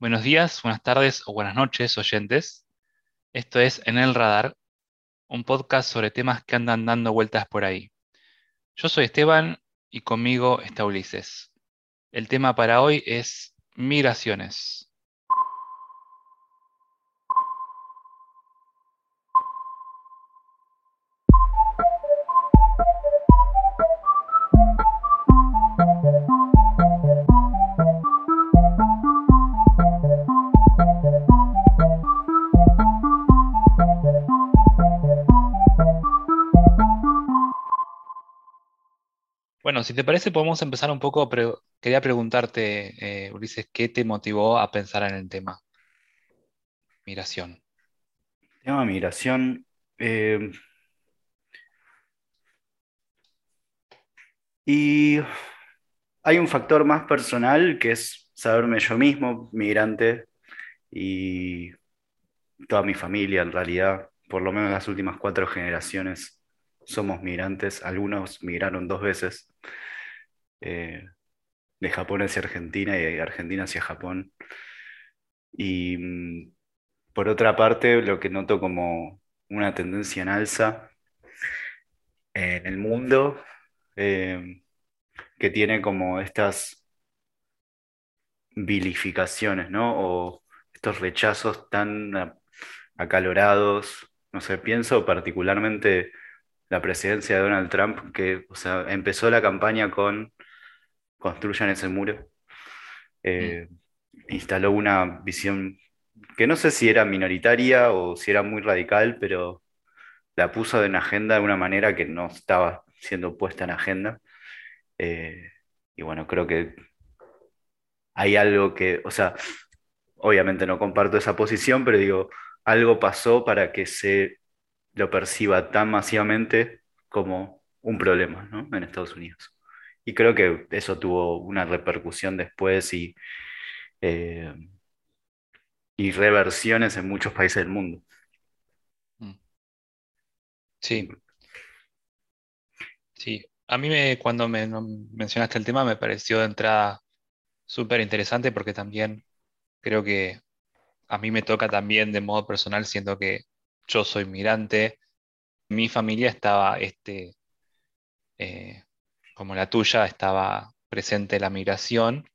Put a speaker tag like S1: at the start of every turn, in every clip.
S1: Buenos días, buenas tardes o buenas noches, oyentes. Esto es En el Radar, un podcast sobre temas que andan dando vueltas por ahí. Yo soy Esteban y conmigo está Ulises. El tema para hoy es migraciones. Bueno, si te parece, podemos empezar un poco, quería preguntarte, eh, Ulises, ¿qué te motivó a pensar en el tema migración?
S2: Tema migración. eh, y hay un factor más personal que es saberme yo mismo, migrante, y toda mi familia en realidad, por lo menos las últimas cuatro generaciones, somos migrantes. Algunos migraron dos veces, eh, de Japón hacia Argentina y de Argentina hacia Japón. Y mm, por otra parte, lo que noto como una tendencia en alza en el mundo, eh, que tiene como estas vilificaciones, ¿no? O estos rechazos tan acalorados. No sé, pienso particularmente la presidencia de Donald Trump, que, o sea, empezó la campaña con construyan ese muro.
S1: Mm,
S2: Eh, instaló una visión que no sé si era minoritaria o si era muy radical, pero la puso en agenda de una manera que no estaba siendo puesta en agenda. Eh, y bueno, creo que hay algo que, o sea, obviamente no comparto esa posición, pero digo, algo pasó para que se lo perciba tan masivamente como un problema, ¿no? En Estados Unidos. Y creo que eso tuvo una repercusión después y, eh, y reversiones en muchos países del mundo.
S1: mm. Sí, sí. A mí me, cuando me mencionaste el tema me pareció de entrada súper interesante porque también creo que a mí me toca también de modo personal, siendo que yo soy migrante. Mi familia estaba, este, eh, como la tuya, estaba presente la migración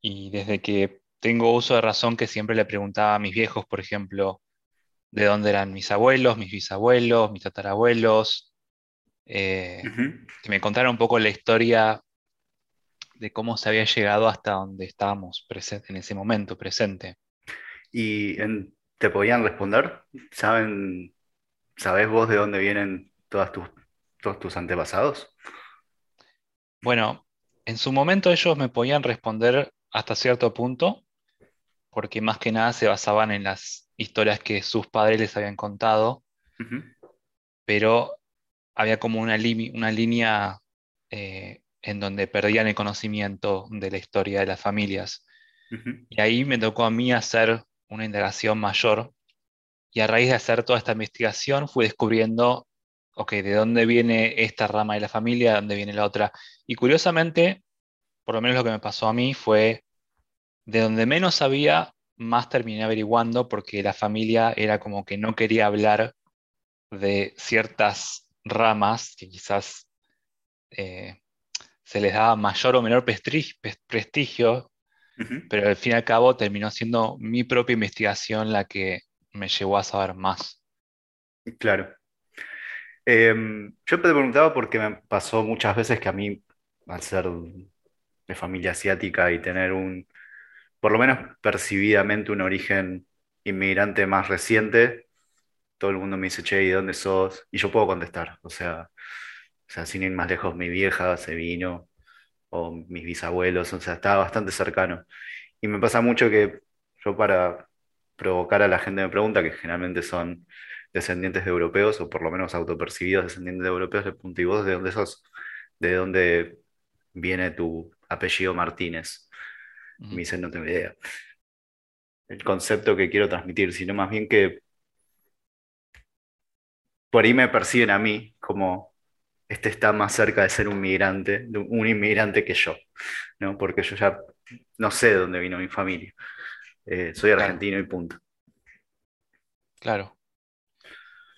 S1: y desde que tengo uso de razón que siempre le preguntaba a mis viejos, por ejemplo, de dónde eran mis abuelos, mis bisabuelos, mis tatarabuelos, eh, que me contaran un poco la historia de cómo se había llegado hasta donde estábamos en ese momento presente.
S2: ¿Y en- te podían responder? ¿Saben, sabés vos de dónde vienen todas tus, todos tus antepasados?
S1: Bueno, en su momento ellos me podían responder hasta cierto punto, porque más que nada se basaban en las historias que sus padres les habían contado, pero había como una, una línea eh, en donde perdían el conocimiento de la historia de las familias. Y ahí me tocó a mí hacer una indagación mayor, y a raíz de hacer toda esta investigación fui descubriendo, ok, de dónde viene esta rama de la familia, de dónde viene la otra. Y curiosamente, por lo menos lo que me pasó a mí fue de donde menos sabía, más terminé averiguando porque la familia era como que no quería hablar de ciertas ramas que quizás eh, se les daba mayor o menor prestri- pero al fin y al cabo terminó siendo mi propia investigación la que me llevó a saber más.
S2: Claro. Em, yo te preguntaba porque me pasó muchas veces que a mí, al ser de familia asiática y tener un, por lo menos percibidamente, un origen inmigrante más reciente, todo el mundo me dice, che, ¿y de dónde sos? Y yo puedo contestar, o sea, o sea, sin ir más lejos, mi vieja se vino, o mis bisabuelos, o sea, estaba bastante cercano. Y me pasa mucho que yo para provocar a la gente me pregunta, que generalmente son descendientes de europeos, o por lo menos autopercibidos descendientes de europeos, le pregunto, ¿y vos de dónde sos? ¿De dónde viene tu apellido Martínez? Me dicen, no tengo idea. El concepto que quiero transmitir, sino más bien que por ahí me perciben a mí como este está más cerca de ser un migrante, de un inmigrante que yo, ¿no? Porque yo ya no sé de dónde vino mi familia. eh, soy argentino y punto.
S1: Claro.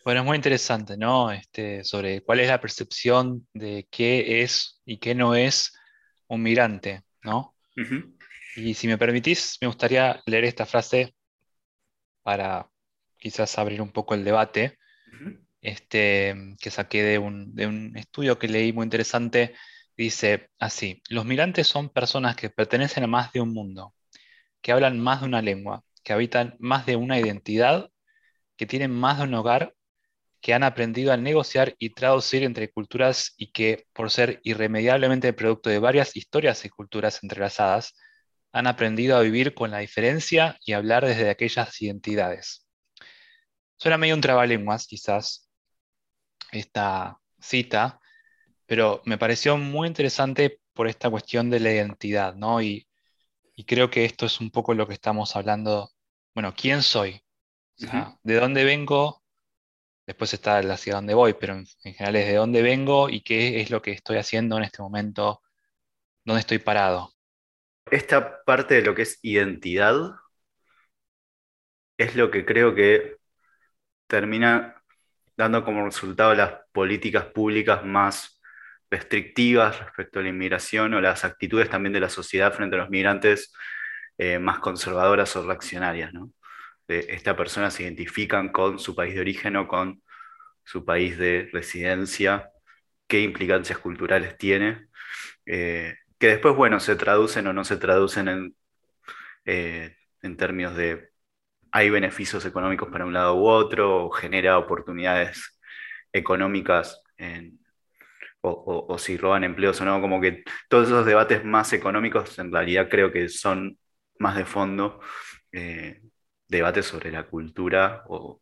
S1: Bueno, es muy interesante, ¿no? Este, sobre cuál es la percepción de qué es y qué no es un migrante, ¿no? Y si me permitís, me gustaría leer esta frase para quizás abrir un poco el debate, este, que saqué de un, de un estudio que leí muy interesante. Dice así, los migrantes son personas que pertenecen a más de un mundo, que hablan más de una lengua, que habitan más de una identidad, que tienen más de un hogar que han aprendido a negociar y traducir entre culturas y que, por ser irremediablemente producto de varias historias y culturas entrelazadas, han aprendido a vivir con la diferencia y hablar desde aquellas identidades. Suena medio un trabalenguas, quizás, esta cita, pero me pareció muy interesante por esta cuestión de la identidad, ¿no? Y, creo que esto es un poco lo que estamos hablando. Bueno, ¿quién soy? ¿De dónde vengo? Después está hacia dónde voy, pero en, general es de dónde vengo y qué es lo que estoy haciendo en este momento, dónde estoy parado.
S2: Esta parte de lo que es identidad es lo que creo que termina dando como resultado las políticas públicas más restrictivas respecto a la inmigración o las actitudes también de la sociedad frente a los migrantes eh, más conservadoras o reaccionarias. esta persona se identifican con su país de origen o con su país de residencia, qué implicancias culturales tiene, eh, que después, bueno, se traducen o no se traducen en, eh, en términos de hay beneficios económicos para un lado u otro, o genera oportunidades económicas o, si roban empleos o no, como que todos esos debates más económicos en realidad creo que son más de fondo. Eh, debates sobre la cultura o,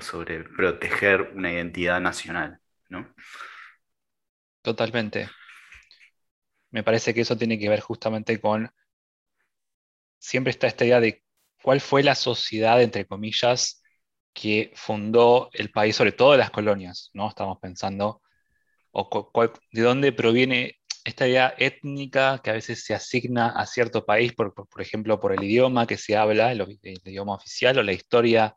S2: sobre proteger una identidad nacional, ¿no?
S1: Totalmente. Me parece que eso tiene que ver justamente con, siempre está esta idea de cuál fue la sociedad, entre comillas, que fundó el país, sobre todo las colonias, ¿no? Estamos pensando, o de dónde proviene esta idea étnica que a veces se asigna a cierto país, por, ejemplo, por el idioma que se habla, el, idioma oficial o la historia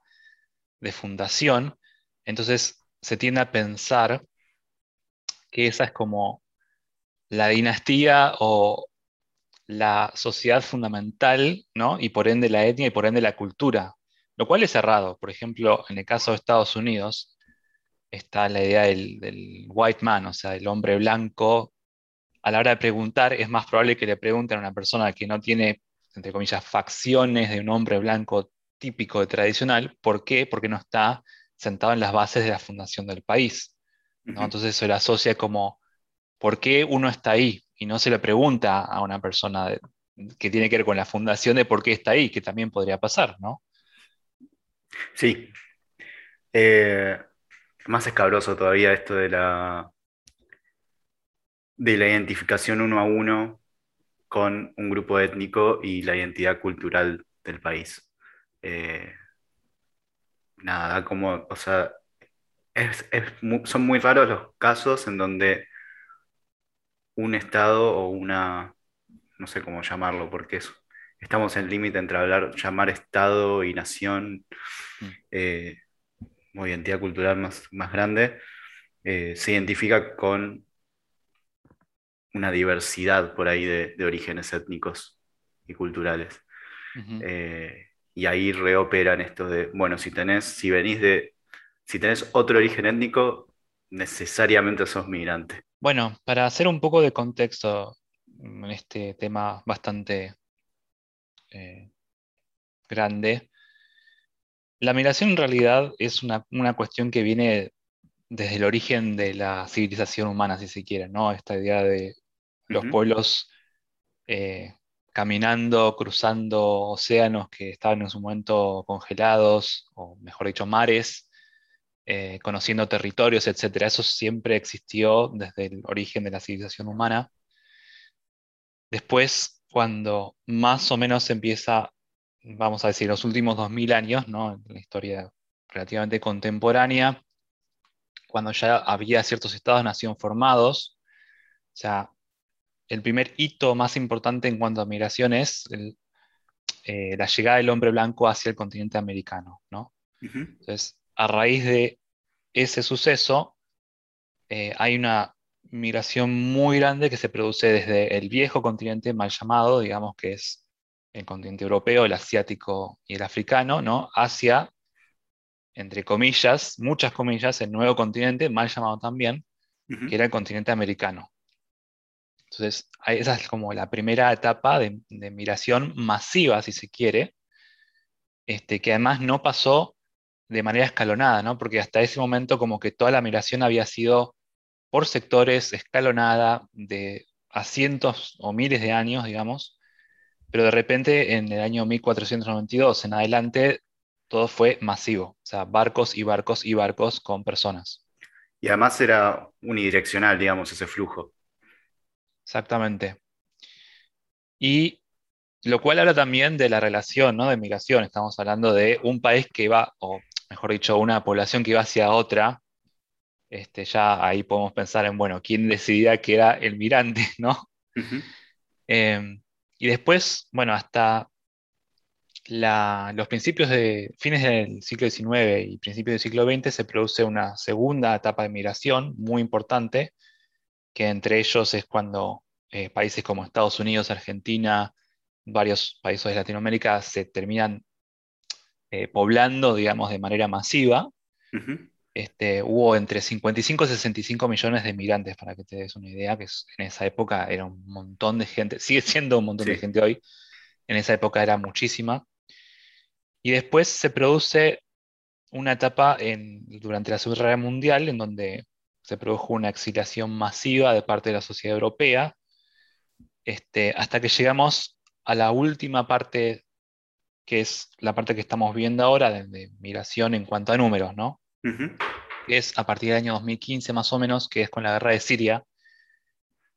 S1: de fundación, entonces se tiende a pensar que esa es como la dinastía o la sociedad fundamental, ¿no? Y por ende la etnia y por ende la cultura, lo cual es errado. Por ejemplo, en el caso de Estados Unidos, está la idea del, del white man, o sea, el hombre blanco a la hora de preguntar, es más probable que le pregunten a una persona que no tiene, entre comillas, facciones de un hombre blanco típico de tradicional. ¿Por qué? Porque no está sentado en las bases de la fundación del país. Entonces se le asocia como, ¿por qué uno está ahí? Y no se le pregunta a una persona que tiene que ver con la fundación de por qué está ahí, que también podría pasar, ¿no?
S2: Sí. Eh, más escabroso todavía esto de la de la identificación uno a uno con un grupo étnico y la identidad cultural del país. Eh, nada, como, o sea, son muy raros los casos en donde un Estado o una, no sé cómo llamarlo, porque es, estamos en límite entre hablar, llamar Estado y nación, mm. eh, o identidad cultural más, más grande, eh, se identifica con una diversidad por ahí de, orígenes étnicos y culturales. Eh, y ahí reoperan esto de, bueno, si tenés, si venís de, si tenés otro origen étnico, necesariamente sos migrante.
S1: Bueno, para hacer un poco de contexto en este tema bastante eh, grande, la migración en realidad es una, una, cuestión que viene desde el origen de la civilización humana, si se quiere, ¿no? Esta idea de los pueblos eh, caminando, cruzando océanos que estaban en su momento congelados, o mejor dicho, mares, eh, conociendo territorios, etc. Eso siempre existió desde el origen de la civilización humana. Después, cuando más o menos empieza, vamos a decir, los últimos 2000 años, ¿no? en la historia relativamente contemporánea, cuando ya había ciertos estados-nación formados, o sea, el primer hito más importante en cuanto a migración es eh, la llegada del hombre blanco hacia el continente americano, ¿no? Entonces, a raíz de ese suceso, eh, hay una migración muy grande que se produce desde el viejo continente mal llamado, digamos que es el continente europeo, el asiático y el africano, ¿no? hacia, entre comillas, muchas comillas, el nuevo continente, mal llamado también, que era el continente americano. Entonces, esa es como la primera etapa de, migración masiva, si se quiere, este, que además no pasó de manera escalonada, ¿no? porque hasta ese momento como que toda la migración había sido por sectores, escalonada, de a cientos o miles de años, digamos, pero de repente en el año 1492 en adelante todo fue masivo, o sea, barcos y barcos y barcos con personas.
S2: Y además era unidireccional, digamos, ese flujo.
S1: Exactamente. Y lo cual habla también de la relación ¿no? de migración. Estamos hablando de un país que va, o mejor dicho, una población que iba hacia otra, este, ya ahí podemos pensar en, bueno, quién decidía que era el mirante, ¿no? Em, y después, bueno, hasta los principios de fines del siglo XIX y principios del siglo XX se produce una segunda etapa de migración muy importante, que entre ellos es cuando eh, países como Estados Unidos, Argentina, varios países de Latinoamérica se terminan eh, poblando, digamos, de manera masiva. Este, hubo entre 55 y 65 millones de migrantes, para que te des una idea, que en esa época era un montón de gente, sigue siendo un montón de gente hoy, en esa época era muchísima. Y después se produce una etapa en, durante la Segunda Guerra Mundial en donde se produjo una exiliación masiva de parte de la sociedad europea, este, hasta que llegamos a la última parte, que es la parte que estamos viendo ahora de, migración en cuanto a números, ¿no? Es a partir del año 2015 más o menos, que es con la guerra de Siria,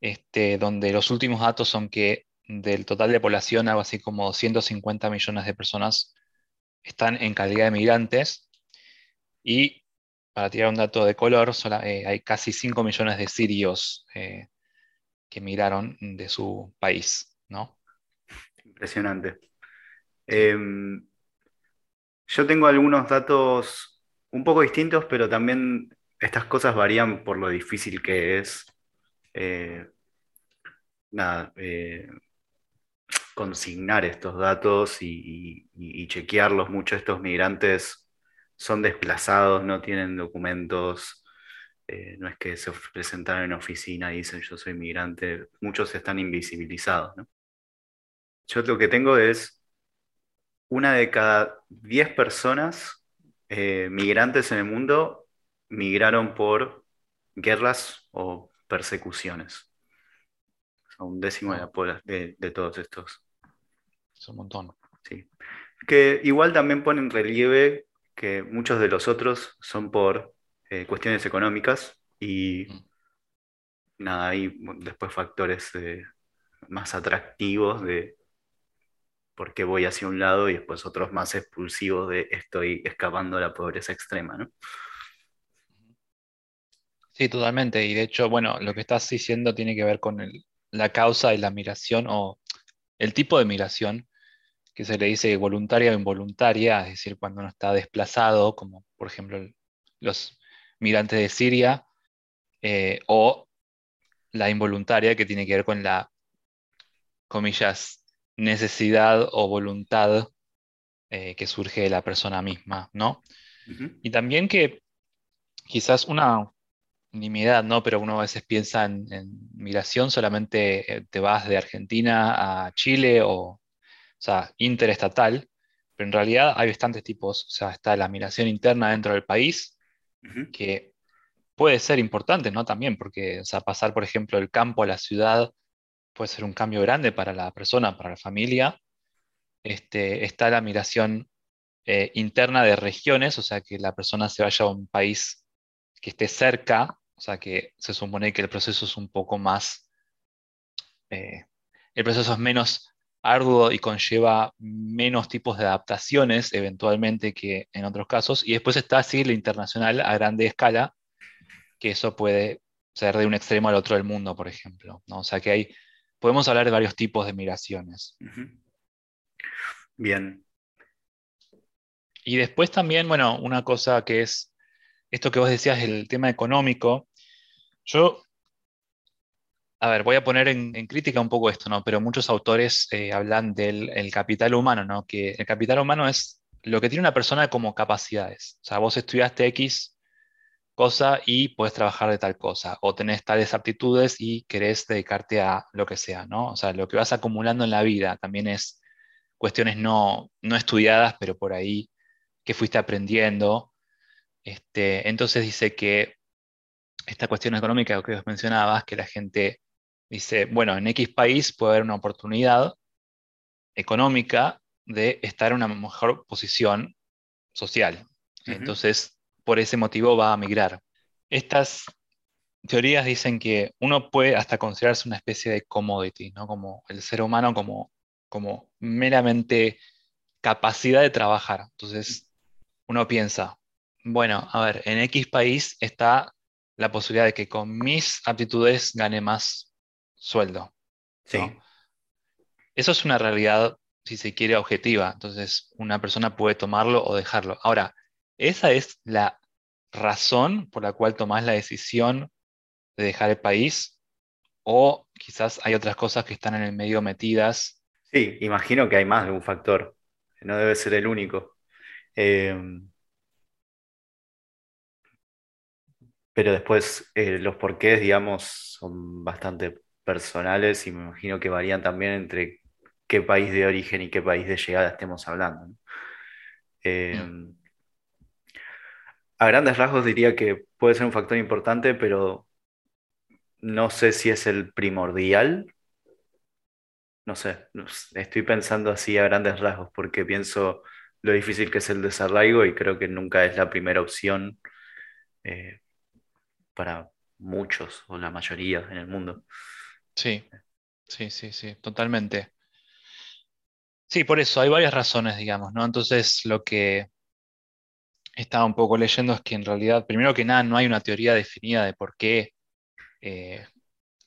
S1: este, donde los últimos datos son que del total de población, algo así como 150 millones de personas están en calidad de migrantes. Y para tirar un dato de color, eh, hay casi 5 millones de sirios eh, que migraron de su país, ¿no?
S2: Impresionante. Em, yo tengo algunos datos un poco distintos, pero también estas cosas varían por lo difícil que es eh, eh, consignar estos datos y, chequearlos. Muchos de estos migrantes son desplazados, no tienen documentos, eh, no es que se presentan en oficina y dicen yo soy migrante, muchos están invisibilizados. Yo lo que tengo es una de cada 10 personas eh, migrantes en el mundo migraron por guerras o persecuciones. un décimo de, de, todos estos.
S1: Es un montón.
S2: Sí. Que igual también pone en relieve que muchos de los otros son por eh, cuestiones económicas y mm. nada, hay después factores más atractivos de porque voy hacia un lado y después otros más expulsivos de estoy escapando de la pobreza extrema, ¿no?
S1: Sí, totalmente. Y de hecho, bueno, lo que estás diciendo tiene que ver con la causa de la migración o el tipo de migración que se le dice voluntaria o involuntaria, es decir, cuando uno está desplazado, como por ejemplo los migrantes de Siria, eh, o la involuntaria que tiene que ver con la, comillas, necesidad o voluntad eh, que surge de la persona misma, ¿no? Y también que quizás una nimiedad, ¿no? Pero uno a veces piensa en, migración, solamente eh, te vas de Argentina a Chile o, o sea, interestatal, pero en realidad hay bastantes tipos, o sea, está la migración interna dentro del país, que puede ser importante, ¿no? También, porque, o sea, pasar, por ejemplo, del campo a la ciudad puede ser un cambio grande para la persona, para la familia. Este, está la migración eh, interna de regiones, o sea, que la persona se vaya a un país que esté cerca, o sea, que se supone que el proceso es un poco más, eh, el proceso es menos arduo y conlleva menos tipos de adaptaciones eventualmente que en otros casos. Y después está así la internacional a grande escala, que eso puede ser de un extremo al otro del mundo, por ejemplo. ¿no? O sea que hay podemos hablar de varios tipos de migraciones.
S2: Bien.
S1: Y después también, bueno, una cosa que es esto que vos decías, el tema económico. Yo, a ver, voy a poner en, crítica un poco esto, ¿no? Pero muchos autores eh, hablan del el capital humano, ¿no? Que el capital humano es lo que tiene una persona como capacidades. O sea, vos estudiaste X cosa y puedes trabajar de tal cosa, o tenés tales aptitudes y querés dedicarte a lo que sea, ¿no? O sea, lo que vas acumulando en la vida también es cuestiones no, no estudiadas, pero por ahí que fuiste aprendiendo. Este, entonces dice que esta cuestión económica que vos mencionabas, que la gente dice, bueno, en X país puede haber una oportunidad económica de estar en una mejor posición social. Entonces, por ese motivo va a migrar. Estas teorías dicen que uno puede hasta considerarse una especie de commodity, ¿no? Como el ser humano como, como meramente capacidad de trabajar. Entonces, uno piensa, bueno, a ver, en X país está la posibilidad de que con mis aptitudes gane más sueldo.
S2: Sí.
S1: Eso es una realidad, si se quiere, objetiva. Entonces, una persona puede tomarlo o dejarlo. Ahora, esa es la razón por la cual tomás la decisión de dejar el país o quizás hay otras cosas que están en el medio metidas.
S2: Sí, imagino que hay más de un factor, no debe ser el único. Eh, pero después eh, los porqués, digamos, son bastante personales y me imagino que varían también entre qué país de origen y qué país de llegada estemos hablando. Eh, mm. A grandes rasgos diría que puede ser un factor importante, pero no sé si es el primordial. No sé, estoy pensando así a grandes rasgos porque pienso lo difícil que es el desarraigo y creo que nunca es la primera opción eh, para muchos o la mayoría en el mundo.
S1: Sí, sí, sí, sí, totalmente. Sí, por eso hay varias razones, digamos, ¿no? Entonces, lo que estaba un poco leyendo es que en realidad, primero que nada, no hay una teoría definida de por qué eh,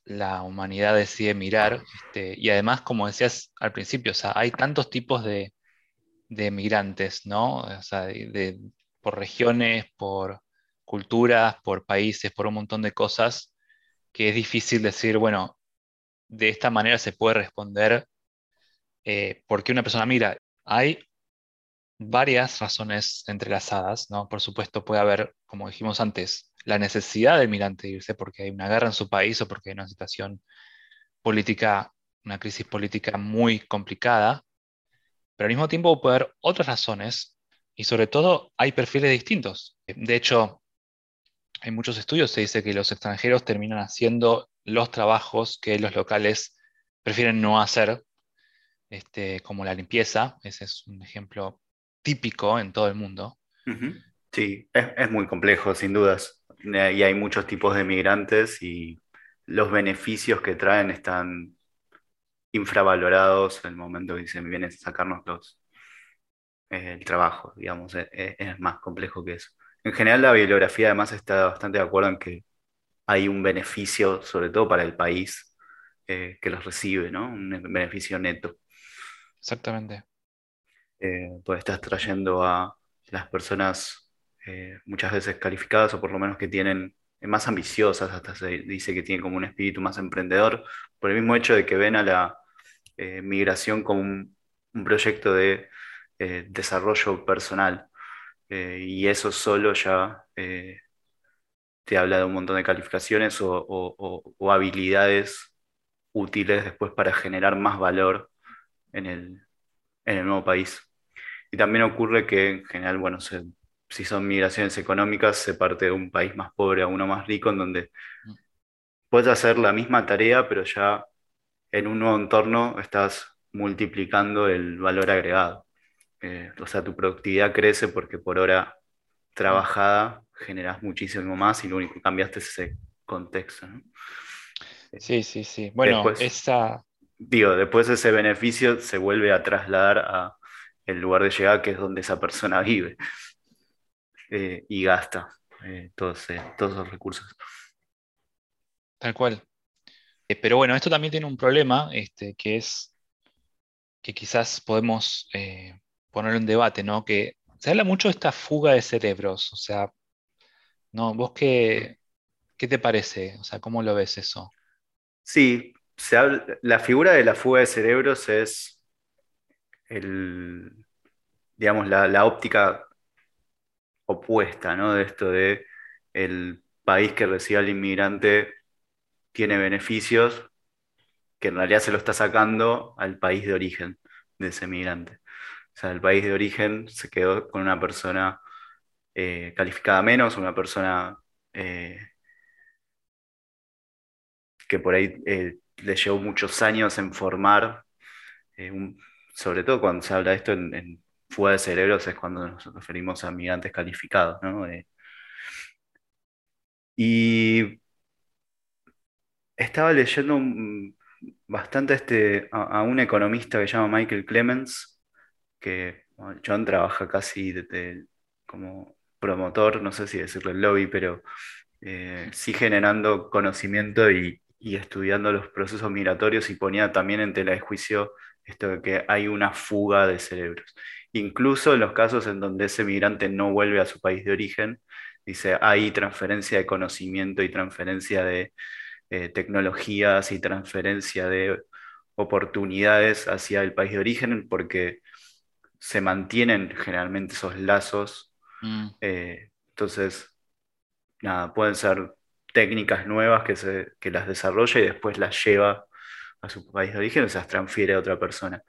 S1: la humanidad decide mirar. Este, y además, como decías al principio, o sea, hay tantos tipos de, de migrantes, ¿no? O sea, por regiones, por culturas, por países, por un montón de cosas, que es difícil decir, bueno, de esta manera se puede responder eh, por qué una persona mira. Hay varias razones entrelazadas, ¿no? Por supuesto, puede haber, como dijimos antes, la necesidad del migrante de irse porque hay una guerra en su país o porque hay una situación política, una crisis política muy complicada, pero al mismo tiempo puede haber otras razones y sobre todo hay perfiles distintos. De hecho, hay muchos estudios, se dice que los extranjeros terminan haciendo los trabajos que los locales prefieren no hacer, este, como la limpieza, ese es un ejemplo típico en todo el mundo.
S2: Sí, es, muy complejo, sin dudas. Y hay muchos tipos de migrantes y los beneficios que traen están infravalorados en el momento que se vienen a sacarnos los, eh, el trabajo, digamos, es, es, más complejo que eso. En general, la bibliografía además está bastante de acuerdo en que hay un beneficio, sobre todo para el país eh, que los recibe, ¿no? Un beneficio neto.
S1: Exactamente
S2: eh, pues estás trayendo a las personas eh, muchas veces calificadas o por lo menos que tienen eh, más ambiciosas, hasta se dice que tienen como un espíritu más emprendedor, por el mismo hecho de que ven a la eh, migración como un, proyecto de desarrollo personal. y eso solo ya te habla de un montón de calificaciones o habilidades útiles después para generar más valor en el, en el nuevo país. Y también ocurre que en general, bueno, si son migraciones económicas, se parte de un país más pobre a uno más rico, en donde mm. puedes hacer la misma tarea, pero ya en un nuevo entorno estás multiplicando el valor agregado. Eh, o sea, tu productividad crece porque por hora trabajada generas muchísimo más y lo único que cambiaste es ese contexto.
S1: Sí, sí, sí. Bueno, esa,
S2: digo, después ese beneficio se vuelve a trasladar a el lugar de llegada que es donde esa persona vive eh, y gasta eh, todos, eh, todos esos recursos.
S1: Tal cual. pero bueno, esto también tiene un problema, este, que es que quizás podemos eh, poner en debate, ¿no? Que se habla mucho de esta fuga de cerebros, o sea, ¿no? ¿Vos qué, qué te parece? O sea, ¿cómo lo ves eso?
S2: Sí, la figura de la fuga de cerebros es el, digamos, la, la óptica opuesta, ¿no? De esto de el país que recibe al inmigrante tiene beneficios que en realidad se lo está sacando al país de origen de ese migrante. O sea, el país de origen se quedó con una persona eh, calificada menos, una persona eh, que por ahí eh, le llevó muchos años en formar, sobre todo cuando se habla de esto en, fuga de cerebros, es cuando nos referimos a migrantes calificados, ¿no? y estaba leyendo bastante este, a, un economista que se llama Michael Clemens, que John trabaja casi como promotor, no sé si decirle el lobby, pero eh, sí generando conocimiento y, estudiando los procesos migratorios y ponía también en tela de juicio esto de que hay una fuga de cerebros. Incluso en los casos en donde ese migrante no vuelve a su país de origen, dice, hay transferencia de conocimiento y transferencia de eh, tecnologías y transferencia de oportunidades hacia el país de origen porque se mantienen generalmente esos lazos. Mm. Eh, entonces, nada, pueden ser técnicas nuevas que, se, que las desarrolla y después las lleva a su país de origen o se las transfiere a otra persona.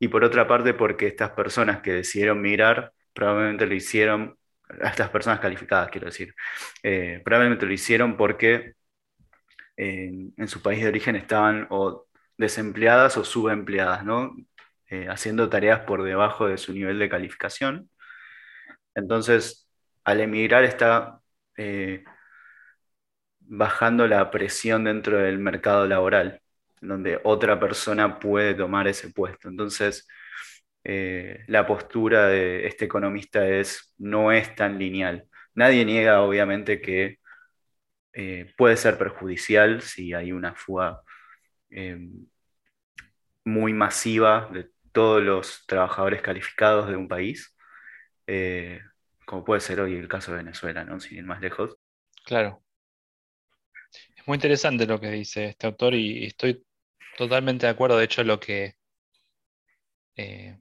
S2: Y por otra parte, porque estas personas que decidieron migrar probablemente lo hicieron, a estas personas calificadas quiero decir, eh, probablemente lo hicieron porque en, su país de origen estaban o desempleadas o subempleadas, ¿no? Eh, haciendo tareas por debajo de su nivel de calificación. Entonces, al emigrar está eh, bajando la presión dentro del mercado laboral, donde otra persona puede tomar ese puesto. Entonces, eh, la postura de este economista es, no es tan lineal. Nadie niega, obviamente, que eh, puede ser perjudicial si hay una fuga eh, muy masiva de todos los trabajadores calificados de un país, como puede ser hoy el caso de Venezuela, ¿no? Sin ir más lejos.
S1: Claro. Muy interesante lo que dice este autor y estoy totalmente de acuerdo. De hecho, lo que... de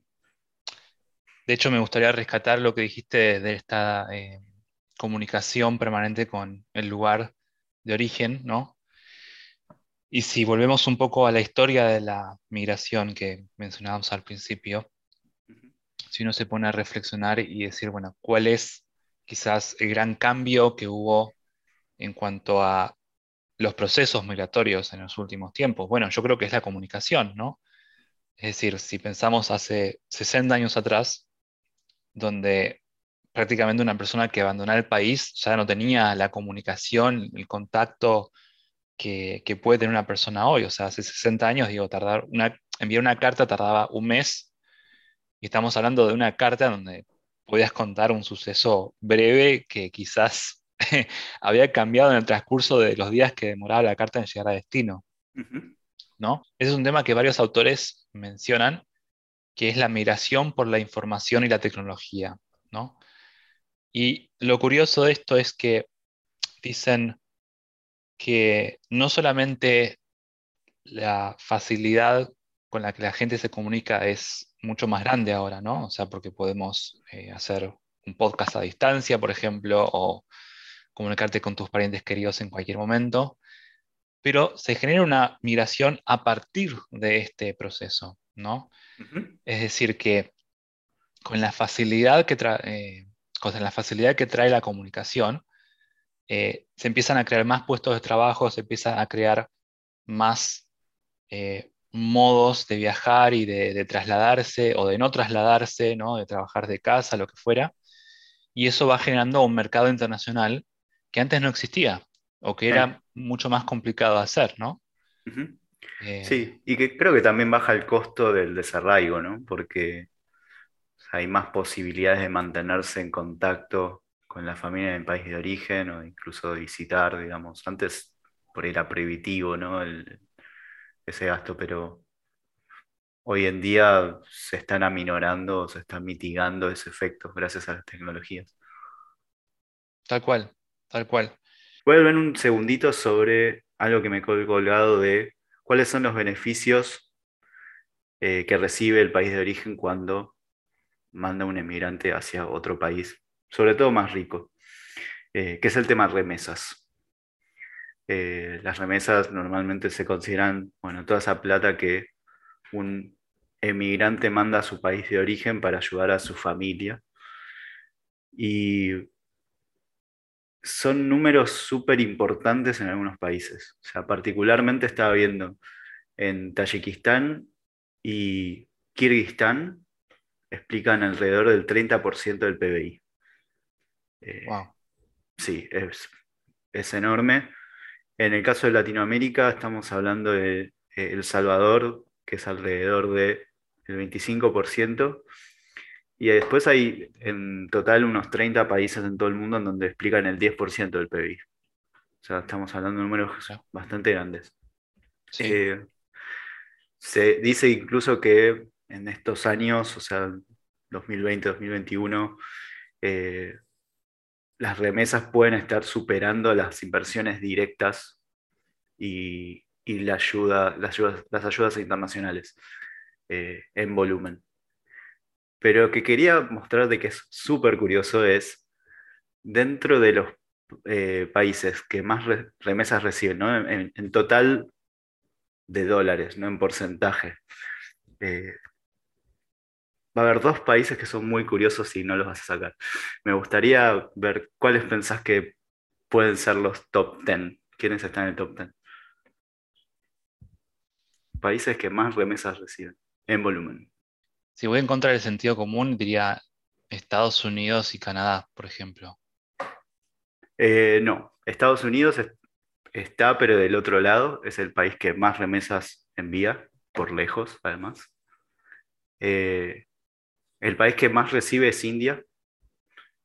S1: hecho, me gustaría rescatar lo que dijiste de esta comunicación permanente con el lugar de origen, ¿no? Y si volvemos un poco a la historia de la migración que mencionábamos al principio, si uno se pone a reflexionar y decir, bueno, ¿cuál es quizás el gran cambio que hubo en cuanto a los procesos migratorios en los últimos tiempos? Bueno, yo creo que es la comunicación, ¿no? Es decir, si pensamos hace 60 años atrás, donde prácticamente una persona que abandonó el país ya no tenía la comunicación, el contacto que, puede tener una persona hoy. O sea, hace 60 años, digo, tardar una, enviar una carta tardaba un mes y estamos hablando de una carta donde podías contar un suceso breve que quizás había cambiado en el transcurso de los días que demoraba la carta en llegar a destino. ¿No? Ese es un tema que varios autores mencionan, que es la migración por la información y la tecnología. ¿no? Y lo curioso de esto es que dicen que no solamente la facilidad con la que la gente se comunica es mucho más grande ahora, ¿no? O sea, porque podemos eh, hacer un podcast a distancia, por ejemplo, o comunicarte con tus parientes queridos en cualquier momento, pero se genera una migración a partir de este proceso, ¿no? Es decir, que con la facilidad que. Eh, con la facilidad que trae la comunicación, eh, se empiezan a crear más puestos de trabajo, se empiezan a crear más eh, modos de viajar y de, trasladarse o de no trasladarse, ¿no? de trabajar de casa, lo que fuera. Y eso va generando un mercado internacional que antes no existía o que era mucho más complicado de hacer, ¿no?
S2: Eh, sí, y que creo que también baja el costo del desarraigo, ¿no? Porque hay más posibilidades de mantenerse en contacto con la familia en el país de origen o incluso de visitar, digamos. Antes por ahí era prohibitivo, ¿no? ese gasto, pero hoy en día se están aminorando, se está mitigando ese efecto gracias a las tecnologías.
S1: Tal cual, tal cual.
S2: Voy a un segundito sobre algo que me he colgado de cuáles son los beneficios eh, que recibe el país de origen cuando manda un emigrante hacia otro país, sobre todo más rico, eh, que es el tema remesas. Eh, las remesas normalmente se consideran, bueno, toda esa plata que un emigrante manda a su país de origen para ayudar a su familia. Y son números súper importantes en algunos países. O sea, particularmente estaba viendo en Tayikistán y Kirguistán, explican alrededor del 30% del PBI. Eh, sí, es, es, enorme. En el caso de Latinoamérica estamos hablando de eh, El Salvador, que es alrededor del 25%, y después hay en total unos 30 países en todo el mundo en donde explican el 10% del PBI. O sea, estamos hablando de números bastante grandes. Eh, se dice incluso que en estos años, o sea, 2020, 2021, eh, las remesas pueden estar superando las inversiones directas y, la ayuda, las, ayudas, internacionales eh, en volumen. Pero lo que quería mostrar de que es súper curioso es, dentro de los eh, países que más remesas reciben, en, total de dólares, no en porcentaje, va a haber dos países que son muy curiosos y no los vas a sacar. Me gustaría ver cuáles pensás que pueden ser los top 10. ¿Quiénes están en el top 10? Países que más remesas reciben en volumen.
S1: Si voy a encontrar el sentido común, diría Estados Unidos y Canadá, por ejemplo.
S2: Eh, no, Estados Unidos está, pero del otro lado, es el país que más remesas envía, por lejos, además. Eh, el país que más recibe es India,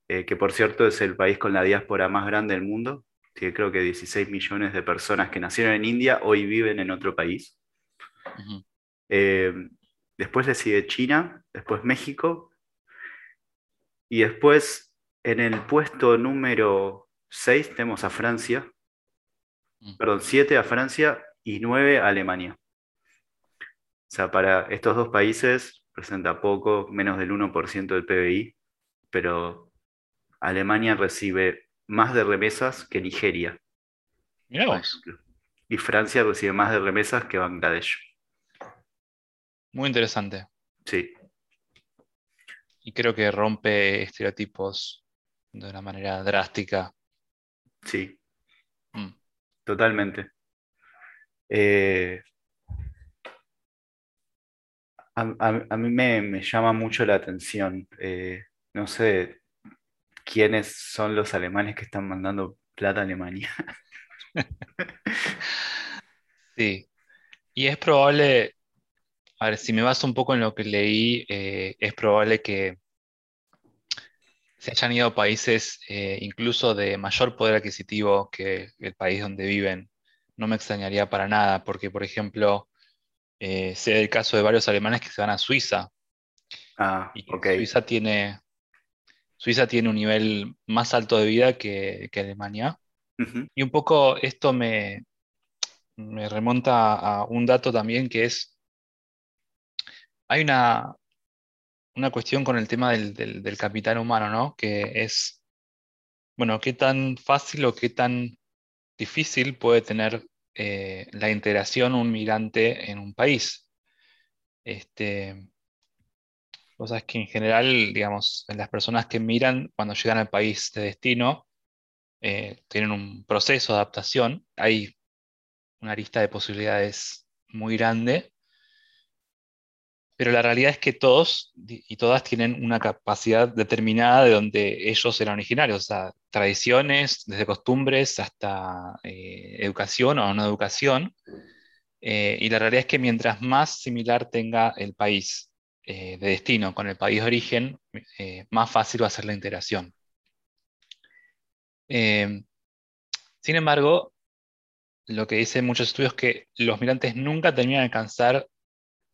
S2: eh, que por cierto es el país con la diáspora más grande del mundo. Creo que 16 millones de personas que nacieron en India hoy viven en otro país. Después le sigue China, después México. Y después en el puesto número 6 tenemos a Francia. Mm. Perdón, 7 a Francia y 9 a Alemania. O sea, para estos dos países presenta poco, menos del 1% del PBI, pero Alemania recibe más de remesas que Nigeria. Y Francia recibe más de remesas que Bangladesh.
S1: Muy interesante.
S2: Sí.
S1: Y creo que rompe estereotipos de una manera drástica.
S2: Sí. Mm. Totalmente. Eh, a, mí me, llama mucho la atención. Eh, no sé quiénes son los alemanes que están mandando plata a Alemania.
S1: Sí. Y es probable, a ver, si me baso un poco en lo que leí, eh, es probable que se hayan ido a países eh, incluso de mayor poder adquisitivo que el país donde viven. No me extrañaría para nada, porque, por ejemplo, eh, sé el caso de varios alemanes que se van a Suiza.
S2: Ah,
S1: Suiza tiene, Suiza tiene un nivel más alto de vida que, Alemania. Y un poco esto me, me remonta a un dato también que es, hay una, una cuestión con el tema del, del, capital humano, ¿no? Que es, bueno, qué tan fácil o qué tan difícil puede tener eh, la integración un migrante en un país. Este, cosas que en general, digamos, las personas que miran cuando llegan al país de destino eh, tienen un proceso de adaptación. Hay una lista de posibilidades muy grande pero la realidad es que todos y todas tienen una capacidad determinada de donde ellos eran originarios, o sea, tradiciones, desde costumbres hasta eh, educación o no educación. Eh, y la realidad es que mientras más similar tenga el país eh, de destino con el país de origen, más fácil va a ser la integración. sin embargo, lo que dicen muchos estudios es que los migrantes nunca terminan de alcanzar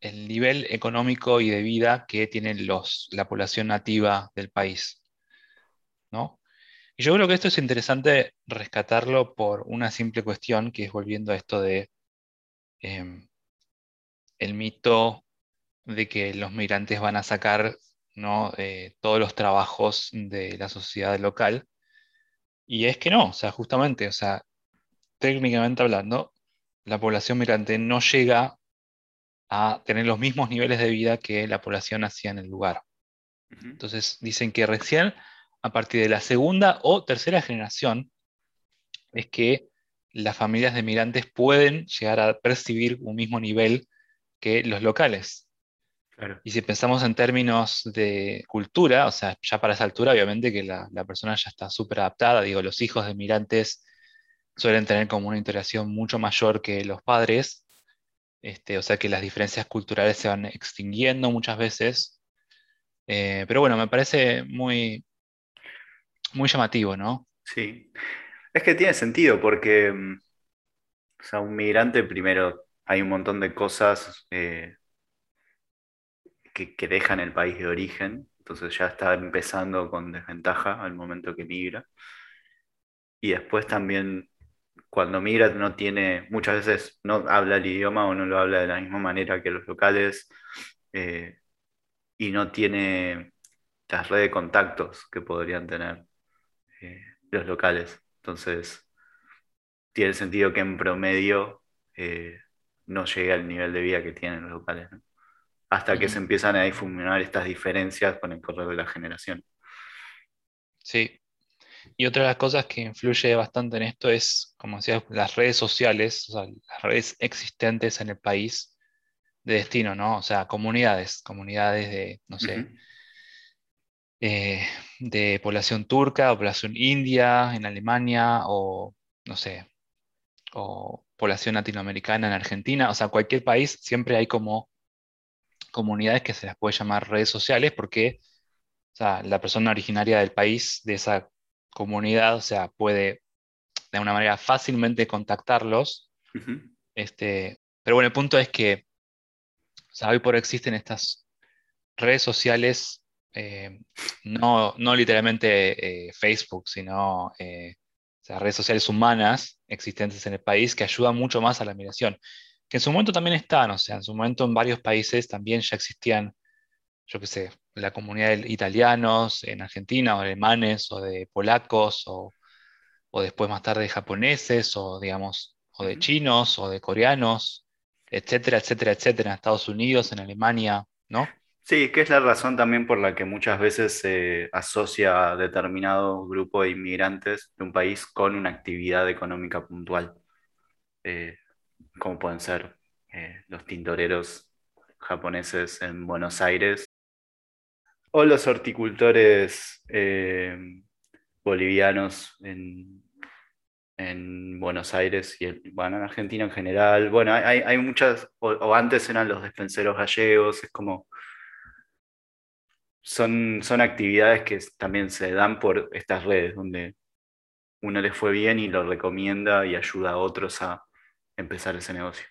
S1: el nivel económico y de vida que tiene los, la población nativa del país. ¿no? Y yo creo que esto es interesante rescatarlo por una simple cuestión, que es volviendo a esto de em, el mito de que los migrantes van a sacar ¿no? Eh, todos los trabajos de la sociedad local. Y es que no, o sea, justamente, o sea, técnicamente hablando, la población migrante no llega a tener los mismos niveles de vida que la población hacía en el lugar. Entonces dicen que recién a partir de la segunda o tercera generación es que las familias de migrantes pueden llegar a percibir un mismo nivel que los locales. Y si pensamos en términos de cultura, o sea, ya para esa altura, obviamente que la, la persona ya está súper adaptada, digo, los hijos de migrantes suelen tener como una interacción mucho mayor que los padres, este, o sea que las diferencias culturales se van extinguiendo muchas veces. Eh, pero bueno, me parece muy, muy llamativo, ¿no?
S2: Sí, es que tiene sentido porque, mm, o sea, un migrante primero hay un montón de cosas eh, que, que dejan el país de origen, entonces ya está empezando con desventaja al momento que migra. Y después también cuando migra no tiene, muchas veces no habla el idioma o no lo habla de la misma manera que los locales eh, y no tiene las redes de contactos que podrían tener eh, los locales. Entonces, tiene sentido que en promedio eh, no llegue al nivel de vida que tienen los locales, hasta que se empiezan a difuminar estas diferencias con el correr de la generación.
S1: Sí, y otra de las cosas que influye bastante en esto es, como decía, las redes sociales, o sea, las redes existentes en el país de destino, ¿no? O sea, comunidades, comunidades de, no sé, eh, de población turca o población india en Alemania o, no sé, o población latinoamericana en Argentina, o sea, cualquier país siempre hay como comunidades que se las puede llamar redes sociales porque o sea, la persona originaria del país, de esa comunidad, o sea, puede de una manera fácilmente contactarlos. este, pero bueno, el punto es que o sea, hoy por hoy existen estas redes sociales, eh, no, no, literalmente eh, Facebook, sino eh, redes sociales humanas existentes en el país que ayudan mucho más a la migración. Que en su momento también están, o sea, en su momento en varios países también ya existían yo qué sé, la comunidad de italianos en Argentina, o alemanes, o de polacos, o, después más tarde de japoneses, o digamos, o de chinos, o de coreanos, etcétera, etcétera, etcétera, en Estados Unidos, en Alemania, ¿no?
S2: Sí, que es la razón también por la que muchas veces se asocia a determinado grupo de inmigrantes de un país con una actividad económica puntual, eh, como pueden ser eh, los tintoreros japoneses en Buenos Aires o los horticultores eh, bolivianos en, Buenos Aires y bueno, en Argentina en general. Bueno, hay, muchas, o, antes eran los despenseros gallegos, es como... Son, son actividades que también se dan por estas redes, donde uno les fue bien y lo recomienda y ayuda a otros a empezar ese negocio.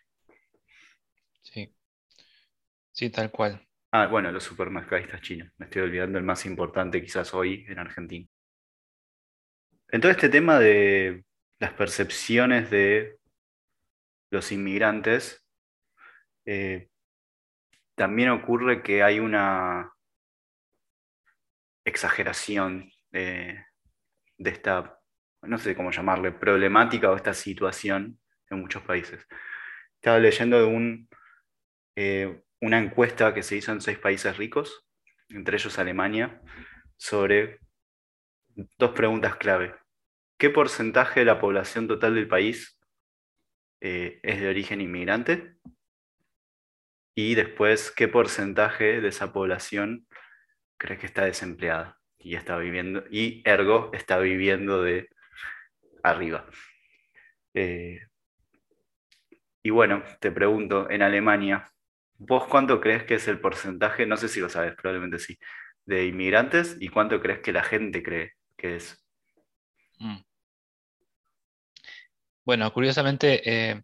S1: Sí, sí, tal cual.
S2: Ah, bueno, los supermercadistas chinos. Me estoy olvidando el más importante quizás hoy en Argentina. En todo este tema de las percepciones de los inmigrantes, eh, también ocurre que hay una exageración de, esta, no sé cómo llamarle, problemática o esta situación en muchos países. Estaba leyendo de un, eh, una encuesta que se hizo en seis países ricos, entre ellos Alemania, sobre dos preguntas clave. ¿Qué porcentaje de la población total del país eh, es de origen inmigrante? Y después, ¿qué porcentaje de esa población crees que está desempleada y está viviendo, y ergo está viviendo de arriba? Eh, y bueno, te pregunto, en Alemania, ¿Vos cuánto crees que es el porcentaje, no sé si lo sabes, probablemente sí, de inmigrantes y cuánto crees que la gente cree que es? Mm.
S1: Bueno, curiosamente, eh,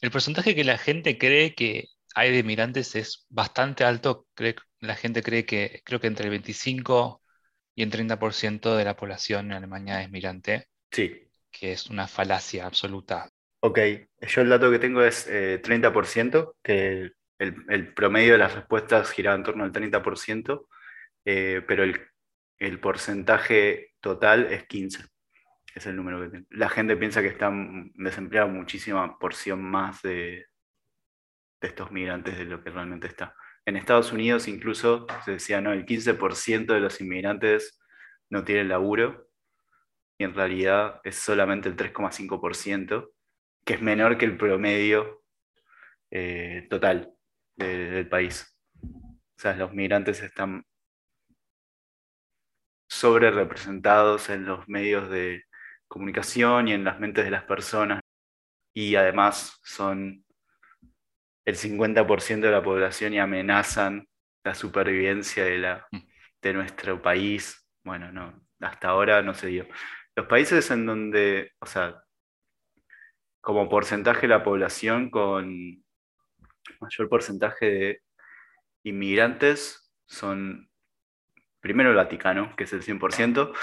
S1: el porcentaje que la gente cree que hay de inmigrantes es bastante alto. la gente cree que creo que entre el 25 y el 30% de la población en Alemania es migrante.
S2: Sí.
S1: Que es una falacia absoluta.
S2: Ok, yo el dato que tengo es 30%, eh, que el, promedio de las respuestas giraba en torno al 30%, eh, pero el, porcentaje total es 15%. Es el número que tengo. La gente piensa que están desempleados muchísima porción más de, de estos migrantes de lo que realmente está. En Estados Unidos incluso se decía, no, el 15% de los inmigrantes no tienen laburo y en realidad es solamente el 3,5%, que es menor que el promedio eh, total del país. O sea, los migrantes están sobre representados en los medios de comunicación y en las mentes de las personas y además son el 50% de la población y amenazan la supervivencia de, la, mm. de nuestro país. Bueno, no, hasta ahora no se dio. Los países en donde, o sea, como porcentaje de la población con mayor porcentaje de inmigrantes son primero el Vaticano, que es el 100%,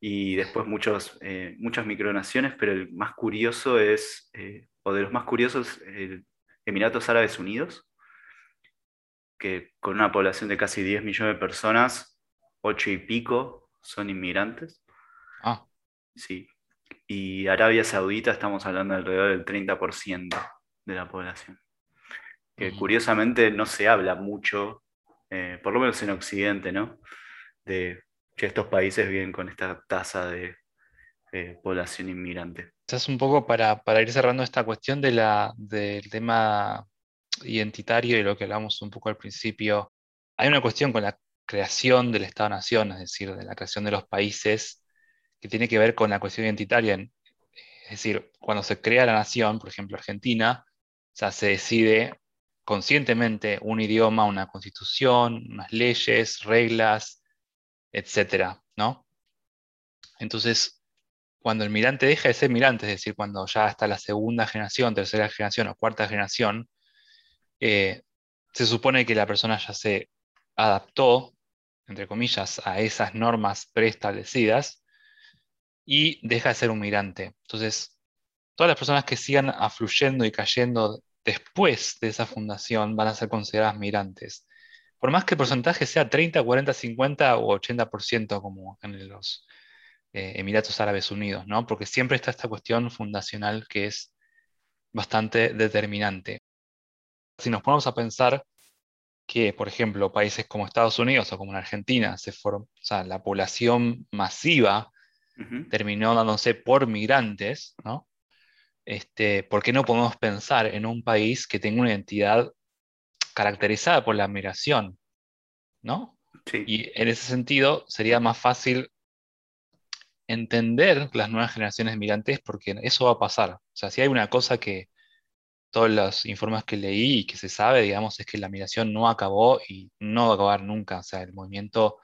S2: y después muchos, eh, muchas micronaciones, pero el más curioso es, eh, o de los más curiosos, el Emiratos Árabes Unidos, que con una población de casi 10 millones de personas, 8 y pico son inmigrantes.
S1: Ah.
S2: Sí. Y Arabia Saudita estamos hablando de alrededor del 30% de la población. Que curiosamente no se habla mucho, eh, por lo menos en Occidente, ¿no? De que estos países viven con esta tasa de eh, población inmigrante.
S1: Es un poco para, ir cerrando esta cuestión de la, del tema identitario y lo que hablamos un poco al principio. Hay una cuestión con la creación del Estado-Nación, es decir, de la creación de los países, tiene que ver con la cuestión identitaria. Es decir, cuando se crea la nación, por ejemplo Argentina, se decide conscientemente un idioma, una constitución, unas leyes, reglas, etcétera, ¿no? Entonces, cuando el mirante deja de ser mirante, es decir, cuando ya está la segunda generación, tercera generación o cuarta generación, eh, se supone que la persona ya se adaptó, entre comillas, a esas normas preestablecidas y deja de ser un mirante. Entonces, todas las personas que sigan afluyendo y cayendo después de esa fundación van a ser consideradas migrantes. Por más que el porcentaje sea 30, 40, 50 o 80%, como en los eh, Emiratos Árabes Unidos, ¿no? Porque siempre está esta cuestión fundacional que es bastante determinante. Si nos ponemos a pensar que, por ejemplo, países como Estados Unidos o como en Argentina, se o sea, la población masiva terminó dándose por migrantes, ¿no? Este, ¿Por qué no podemos pensar en un país que tenga una identidad caracterizada por la migración? ¿no? Y en ese sentido sería más fácil entender las nuevas generaciones de migrantes porque eso va a pasar. O sea, si hay una cosa que todos los informes que leí y que se sabe, digamos, es que la migración no acabó y no va a acabar nunca. O sea, el movimiento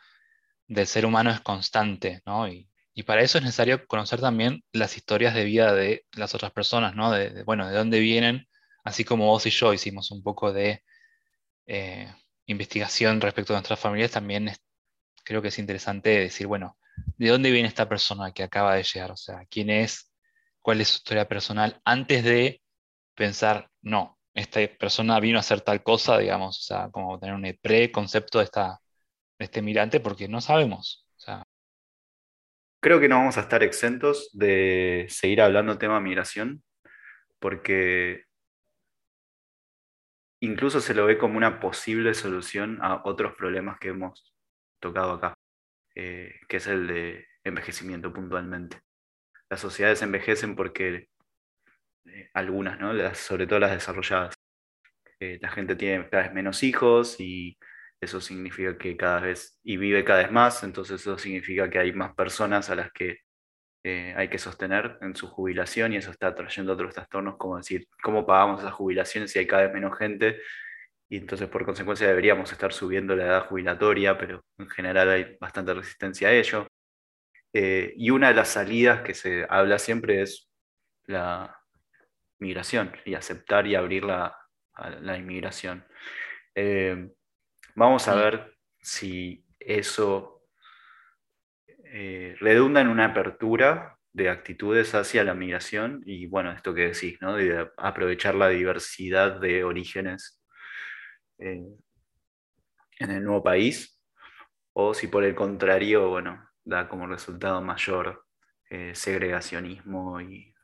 S1: del ser humano es constante, ¿no? Y, para eso es necesario conocer también las historias de vida de las otras personas, ¿no? De, bueno, de dónde vienen, así como vos y yo hicimos un poco de eh, investigación respecto a nuestras familias, también creo que es interesante decir, bueno, de dónde viene esta persona que acaba de llegar, o sea, quién es, cuál es su historia personal, antes de pensar, no, esta persona vino a hacer tal cosa, digamos, o sea, como tener un preconcepto de, esta, de este mirante, porque no sabemos.
S2: Creo que no vamos a estar exentos de seguir hablando tema migración, porque incluso se lo ve como una posible solución a otros problemas que hemos tocado acá. Eh, que es el de envejecimiento puntualmente. Las sociedades envejecen porque eh, algunas, ¿no? sobre todo las desarrolladas, eh, la gente tiene cada vez menos hijos y eso significa que cada vez, y vive cada vez más, entonces eso significa que hay más personas a las que hay que sostener en su jubilación y eso está trayendo otros trastornos, como decir, ¿cómo pagamos esas jubilaciones si hay cada vez menos gente? y entonces por consecuencia deberíamos estar subiendo la edad jubilatoria, pero en general hay bastante resistencia a ello. Eh, y una de las salidas que se habla siempre es la migración y aceptar y abrir la, la inmigración. Eh, vamos a ver si eso eh, redunda en una apertura de actitudes hacia la migración y bueno, esto que decís, ¿no? De aprovechar la diversidad de orígenes eh, en el nuevo país, o si por el contrario, bueno, da como resultado mayor eh, segregacionismo y,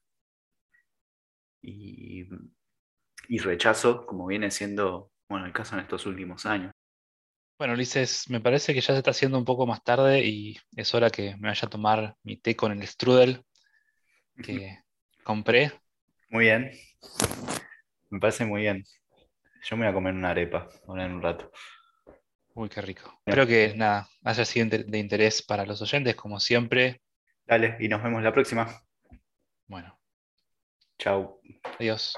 S2: y, y rechazo, como viene siendo, bueno, el caso en estos últimos años.
S1: Bueno, Ulises, me parece que ya se está haciendo un poco más tarde y es hora que me vaya a tomar mi té con el strudel que compré.
S2: Muy bien. Me parece muy bien. Yo me voy a comer una arepa ahora en un rato.
S1: Uy, qué rico. Espero que nada, haya sido de interés para los oyentes, como siempre.
S2: Dale, y nos vemos la próxima.
S1: Bueno,
S2: Chao.
S1: adiós.